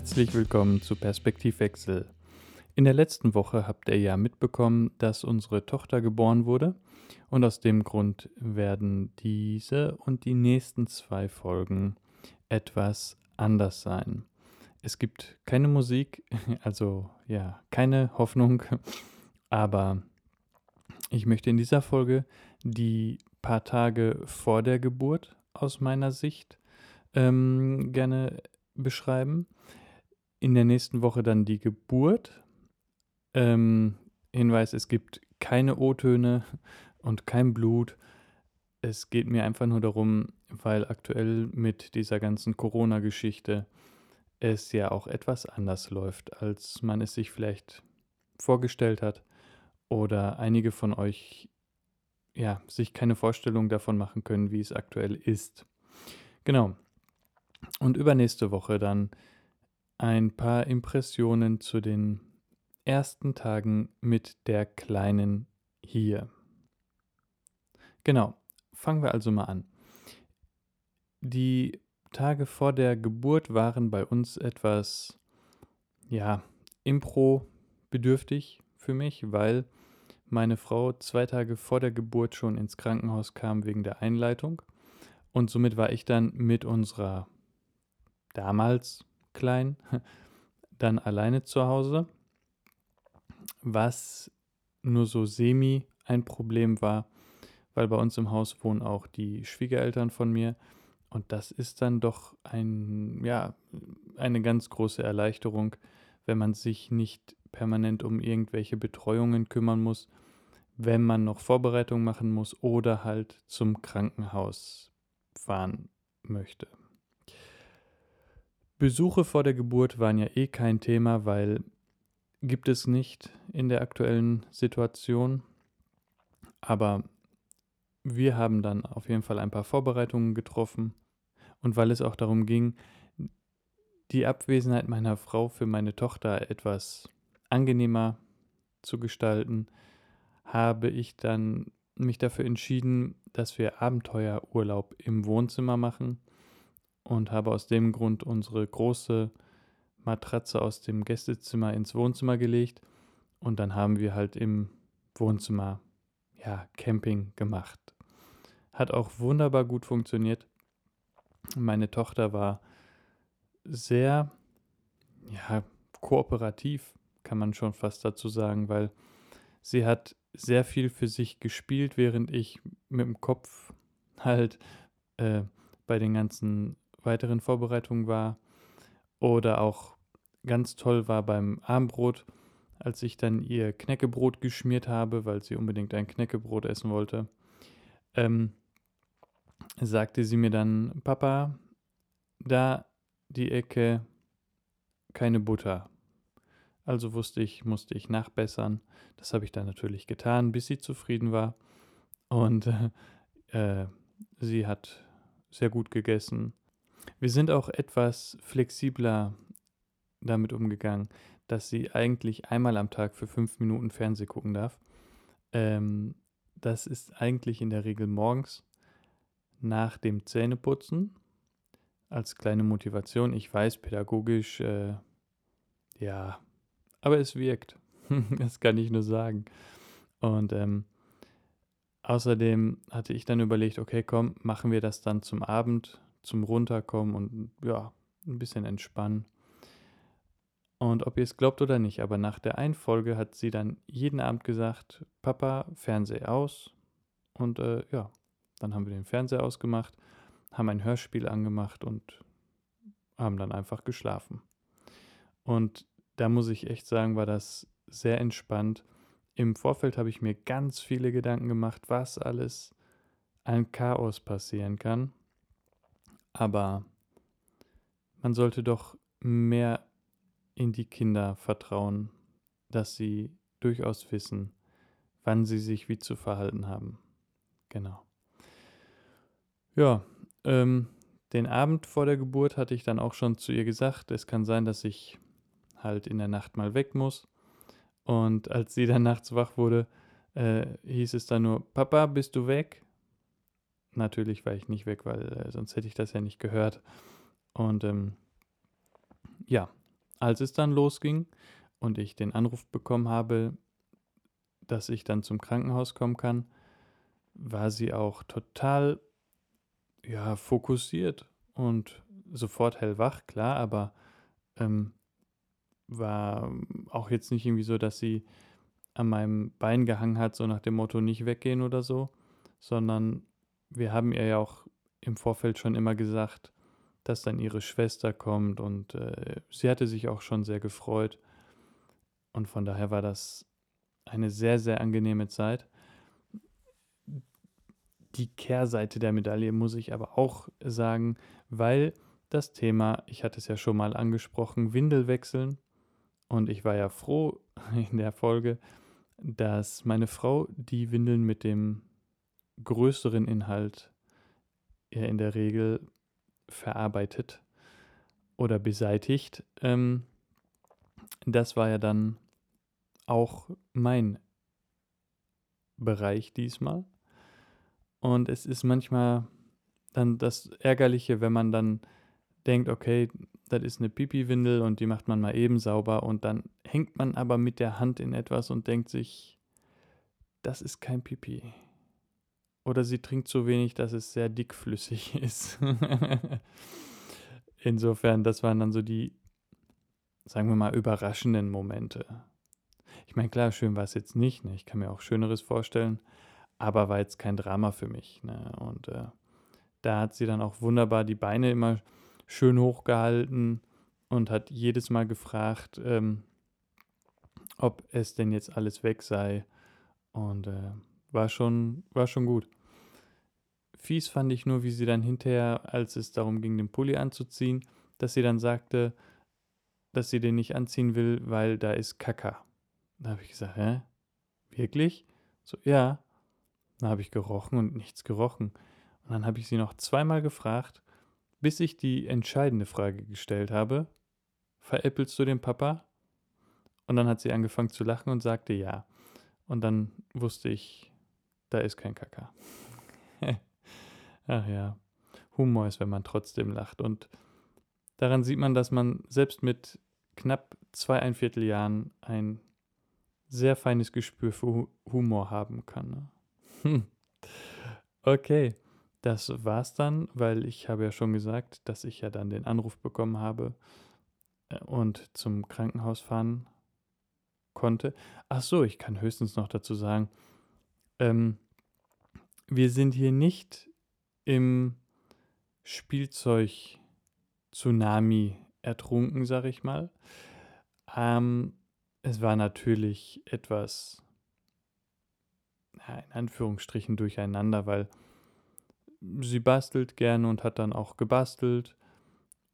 Herzlich willkommen zu Perspektivwechsel. In der letzten Woche habt ihr ja mitbekommen, dass unsere Tochter geboren wurde und aus dem Grund werden diese und die nächsten zwei Folgen etwas anders sein. Es gibt keine Musik, also ja, keine Hoffnung, aber ich möchte in dieser Folge die paar Tage vor der Geburt aus meiner Sicht ähm, gerne beschreiben. In der nächsten Woche dann die Geburt. Ähm, Hinweis, es gibt keine O-Töne und kein Blut. Es geht mir einfach nur darum, weil aktuell mit dieser ganzen Corona-Geschichte es ja auch etwas anders läuft, als man es sich vielleicht vorgestellt hat oder einige von euch ja, sich keine Vorstellung davon machen können, wie es aktuell ist. Genau. Und übernächste Woche dann ein paar Impressionen zu den ersten Tagen mit der Kleinen hier. Genau, fangen wir also mal an. Die Tage vor der Geburt waren bei uns etwas, ja, impro-bedürftig für mich, weil meine Frau zwei Tage vor der Geburt schon ins Krankenhaus kam wegen der Einleitung. Und somit war ich dann mit unserer damals klein dann alleine zu Hause, was nur so semi ein Problem war, weil bei uns im Haus wohnen auch die Schwiegereltern von mir. Und das ist dann doch ein, ja, eine ganz große Erleichterung, wenn man sich nicht permanent um irgendwelche Betreuungen kümmern muss, wenn man noch Vorbereitungen machen muss oder halt zum Krankenhaus fahren möchte. Besuche vor der Geburt waren ja eh kein Thema, weil gibt es nicht in der aktuellen Situation. Aber wir haben dann auf jeden Fall ein paar Vorbereitungen getroffen und weil es auch darum ging, die Abwesenheit meiner Frau für meine Tochter etwas angenehmer zu gestalten, habe ich dann mich dafür entschieden, dass wir Abenteuerurlaub im Wohnzimmer machen und habe aus dem Grund unsere große Matratze aus dem Gästezimmer ins Wohnzimmer gelegt und dann haben wir halt im Wohnzimmer ja Camping gemacht. Hat auch wunderbar gut funktioniert. Meine Tochter war sehr ja kooperativ, kann man schon fast dazu sagen, weil sie hat sehr viel für sich gespielt, während ich mit dem Kopf halt äh, bei den ganzen weiteren Vorbereitungen war. Oder auch ganz toll war beim Abendbrot, als ich dann ihr Knäckebrot geschmiert habe, weil sie unbedingt ein Knäckebrot essen wollte. Ähm, sagte sie mir dann, Papa, da die Ecke keine Butter. Also wusste ich, musste ich nachbessern. Das habe ich dann natürlich getan, bis sie zufrieden war. Und äh, sie hat sehr gut gegessen. Wir sind auch etwas flexibler damit umgegangen, dass sie eigentlich einmal am Tag für fünf Minuten Fernseh gucken darf. Ähm, das ist eigentlich in der Regel morgens nach dem Zähneputzen als kleine Motivation. Ich weiß, pädagogisch, äh, ja, aber es wirkt. das kann ich nur sagen. Und ähm, außerdem hatte ich dann überlegt, okay, komm, machen wir das dann zum Abend, zum Runterkommen und ja, ein bisschen entspannen. Und ob ihr es glaubt oder nicht, aber nach der einen Folge hat sie dann jeden Abend gesagt, Papa, Fernseher aus. Und äh, ja, dann haben wir den Fernseher ausgemacht, haben ein Hörspiel angemacht und haben dann einfach geschlafen. Und da muss ich echt sagen, war das sehr entspannt. Im Vorfeld habe ich mir ganz viele Gedanken gemacht, was alles ein Chaos passieren kann. Aber man sollte doch mehr in die Kinder vertrauen, dass sie durchaus wissen, wann sie sich wie zu verhalten haben. Genau. Ja, ähm, den Abend vor der Geburt hatte ich dann auch schon zu ihr gesagt, es kann sein, dass ich halt in der Nacht mal weg muss. Und als sie dann nachts wach wurde, äh, hieß es dann nur, Papa, bist du weg? Natürlich war ich nicht weg, weil äh, sonst hätte ich das ja nicht gehört. Und ähm, ja, als es dann losging und ich den Anruf bekommen habe, dass ich dann zum Krankenhaus kommen kann, war sie auch total ja, fokussiert und sofort hellwach, klar, aber ähm, war auch jetzt nicht irgendwie so, dass sie an meinem Bein gehangen hat, so nach dem Motto nicht weggehen oder so, sondern wir haben ihr ja auch im Vorfeld schon immer gesagt, dass dann ihre Schwester kommt und äh, sie hatte sich auch schon sehr gefreut. Und von daher war das eine sehr, sehr angenehme Zeit. Die Kehrseite der Medaille muss ich aber auch sagen, weil das Thema, ich hatte es ja schon mal angesprochen, Windel wechseln. Und ich war ja froh in der Folge, dass meine Frau die Windeln mit dem größeren Inhalt ja in der Regel verarbeitet oder beseitigt. Ähm, das war ja dann auch mein Bereich diesmal. Und es ist manchmal dann das Ärgerliche, wenn man dann denkt, okay, das ist eine Pipi-Windel und die macht man mal eben sauber und dann hängt man aber mit der Hand in etwas und denkt sich, das ist kein Pipi. Oder sie trinkt so wenig, dass es sehr dickflüssig ist. Insofern, das waren dann so die, sagen wir mal, überraschenden Momente. Ich meine, klar, schön war es jetzt nicht. Ne? Ich kann mir auch Schöneres vorstellen, aber war jetzt kein Drama für mich. Ne? Und äh, da hat sie dann auch wunderbar die Beine immer schön hochgehalten und hat jedes Mal gefragt, ähm, ob es denn jetzt alles weg sei. Und äh, war, schon, war schon gut. Fies fand ich nur, wie sie dann hinterher, als es darum ging, den Pulli anzuziehen, dass sie dann sagte, dass sie den nicht anziehen will, weil da ist Kaka. Da habe ich gesagt, hä? Wirklich? So, ja. Dann habe ich gerochen und nichts gerochen. Und dann habe ich sie noch zweimal gefragt, bis ich die entscheidende Frage gestellt habe. Veräppelst du den Papa? Und dann hat sie angefangen zu lachen und sagte ja. Und dann wusste ich, da ist kein Kaka. Ach ja, Humor ist, wenn man trotzdem lacht. Und daran sieht man, dass man selbst mit knapp zwei, ein Vierteljahren ein sehr feines Gespür für Humor haben kann. Ne? Hm. Okay, das war's dann, weil ich habe ja schon gesagt, dass ich ja dann den Anruf bekommen habe äh, und zum Krankenhaus fahren konnte. Ach so, ich kann höchstens noch dazu sagen, ähm, wir sind hier nicht im Spielzeug-Tsunami ertrunken, sag ich mal. Ähm, es war natürlich etwas, ja, in Anführungsstrichen, durcheinander, weil sie bastelt gerne und hat dann auch gebastelt.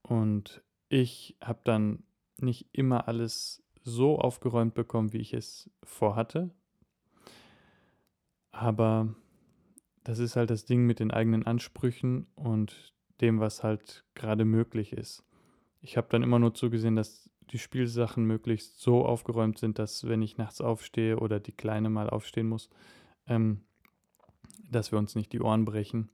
Und ich habe dann nicht immer alles so aufgeräumt bekommen, wie ich es vorhatte. Aber das ist halt das Ding mit den eigenen Ansprüchen und dem, was halt gerade möglich ist. Ich habe dann immer nur zugesehen, dass die Spielsachen möglichst so aufgeräumt sind, dass wenn ich nachts aufstehe oder die Kleine mal aufstehen muss, ähm, dass wir uns nicht die Ohren brechen.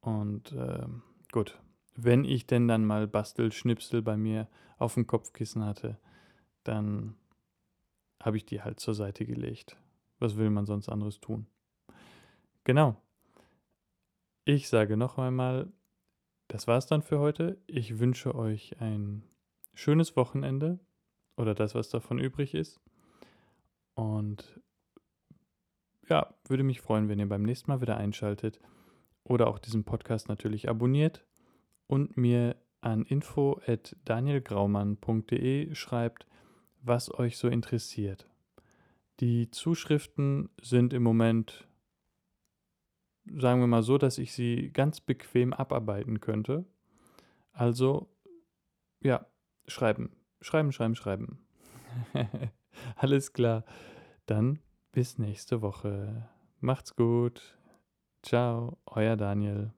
Und äh, gut, wenn ich denn dann mal Bastelschnipsel bei mir auf dem Kopfkissen hatte, dann habe ich die halt zur Seite gelegt. Was will man sonst anderes tun? Genau. Ich sage noch einmal, das war's dann für heute. Ich wünsche euch ein schönes Wochenende oder das, was davon übrig ist. Und ja, würde mich freuen, wenn ihr beim nächsten Mal wieder einschaltet oder auch diesen Podcast natürlich abonniert und mir an info@danielgraumann.de schreibt, was euch so interessiert. Die Zuschriften sind im Moment sagen wir mal so, dass ich sie ganz bequem abarbeiten könnte. Also, ja, schreiben, schreiben, schreiben, schreiben. Alles klar. Dann bis nächste Woche. Macht's gut. Ciao, euer Daniel.